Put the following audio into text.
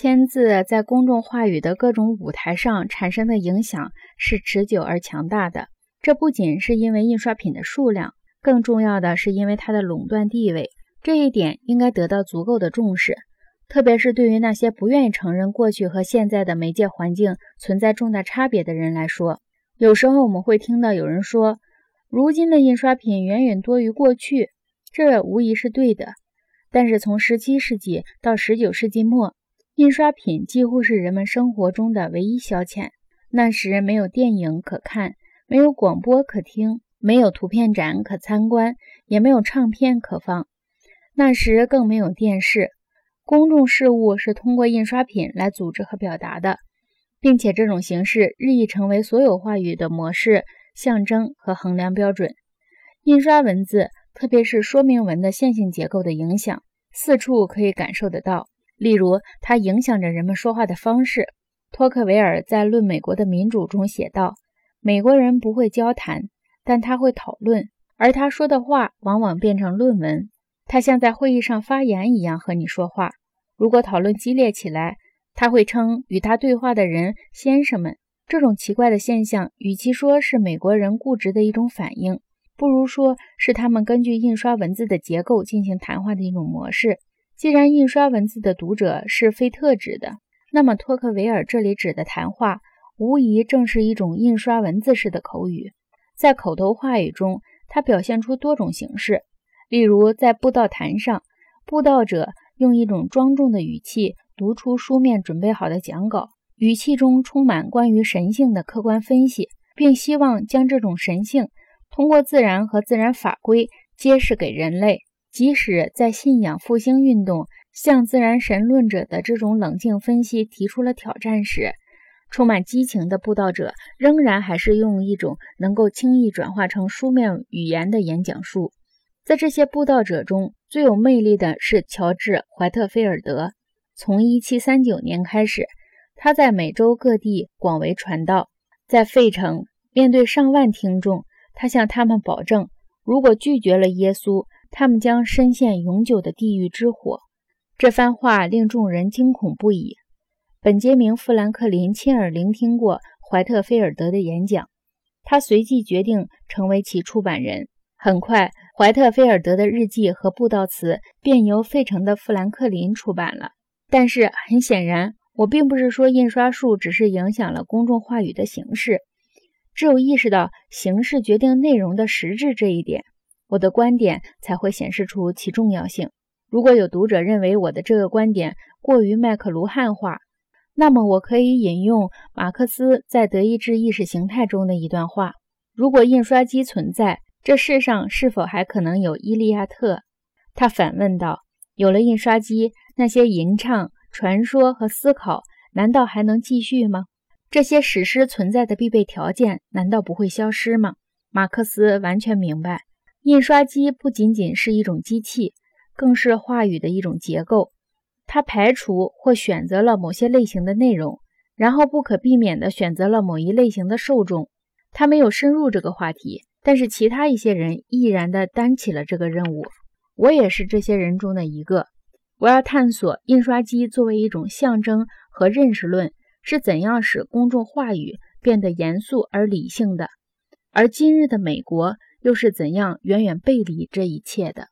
签字在公众话语的各种舞台上产生的影响是持久而强大的。这不仅是因为印刷品的数量，更重要的是因为它的垄断地位。这一点应该得到足够的重视，特别是对于那些不愿意承认过去和现在的媒介环境存在重大差别的人来说。有时候我们会听到有人说，如今的印刷品远远多于过去，这无疑是对的。但是从17世纪到19世纪末，印刷品几乎是人们生活中的唯一消遣。那时没有电影可看，没有广播可听，没有图片展可参观，也没有唱片可放。那时更没有电视。公众事务是通过印刷品来组织和表达的，并且这种形式日益成为所有话语的模式、象征和衡量标准。印刷文字，特别是说明文的线性结构的影响，四处可以感受得到。例如，它影响着人们说话的方式。托克维尔在《论美国的民主》中写道：“美国人不会交谈，但他会讨论，而他说的话往往变成论文。他像在会议上发言一样和你说话。如果讨论激烈起来，他会称与他对话的人‘先生们’。这种奇怪的现象，与其说是美国人固执的一种反应，不如说是他们根据印刷文字的结构进行谈话的一种模式。”既然印刷文字的读者是非特指的，那么托克维尔这里指的谈话，无疑正是一种印刷文字式的口语。在口头话语中，它表现出多种形式。例如，在布道坛上，布道者用一种庄重的语气读出书面准备好的讲稿，语气中充满关于神性的客观分析，并希望将这种神性通过自然和自然法规揭示给人类。即使在信仰复兴运动向自然神论者的这种冷静分析提出了挑战时，充满激情的布道者仍然还是用一种能够轻易转化成书面语言的演讲术。在这些布道者中最有魅力的是乔治·怀特菲尔德。从1739年开始，他在美洲各地广为传道。在费城，面对上万听众，他向他们保证，如果拒绝了耶稣，他们将深陷永久的地狱之火。这番话令众人惊恐不已。本杰明·富兰克林亲耳聆听过怀特菲尔德的演讲，他随即决定成为其出版人。很快，怀特菲尔德的日记和布道词便由费城的富兰克林出版了。但是，很显然，我并不是说印刷术只是影响了公众话语的形式，只有意识到形式决定内容的实质这一点。我的观点才会显示出其重要性。如果有读者认为我的这个观点过于麦克卢汉化，那么我可以引用马克思在《德意志意识形态》中的一段话：如果印刷机存在，这世上是否还可能有《伊利亚特》？他反问道：“有了印刷机，那些吟唱、传说和思考，难道还能继续吗？这些史诗存在的必备条件，难道不会消失吗？”马克思完全明白。印刷机不仅仅是一种机器，更是话语的一种结构。它排除或选择了某些类型的内容，然后不可避免地选择了某一类型的受众。他没有深入这个话题，但是其他一些人毅然地担起了这个任务。我也是这些人中的一个。我要探索印刷机作为一种象征和认识论是怎样使公众话语变得严肃而理性的。而今日的美国。又是怎样远远背离这一切的？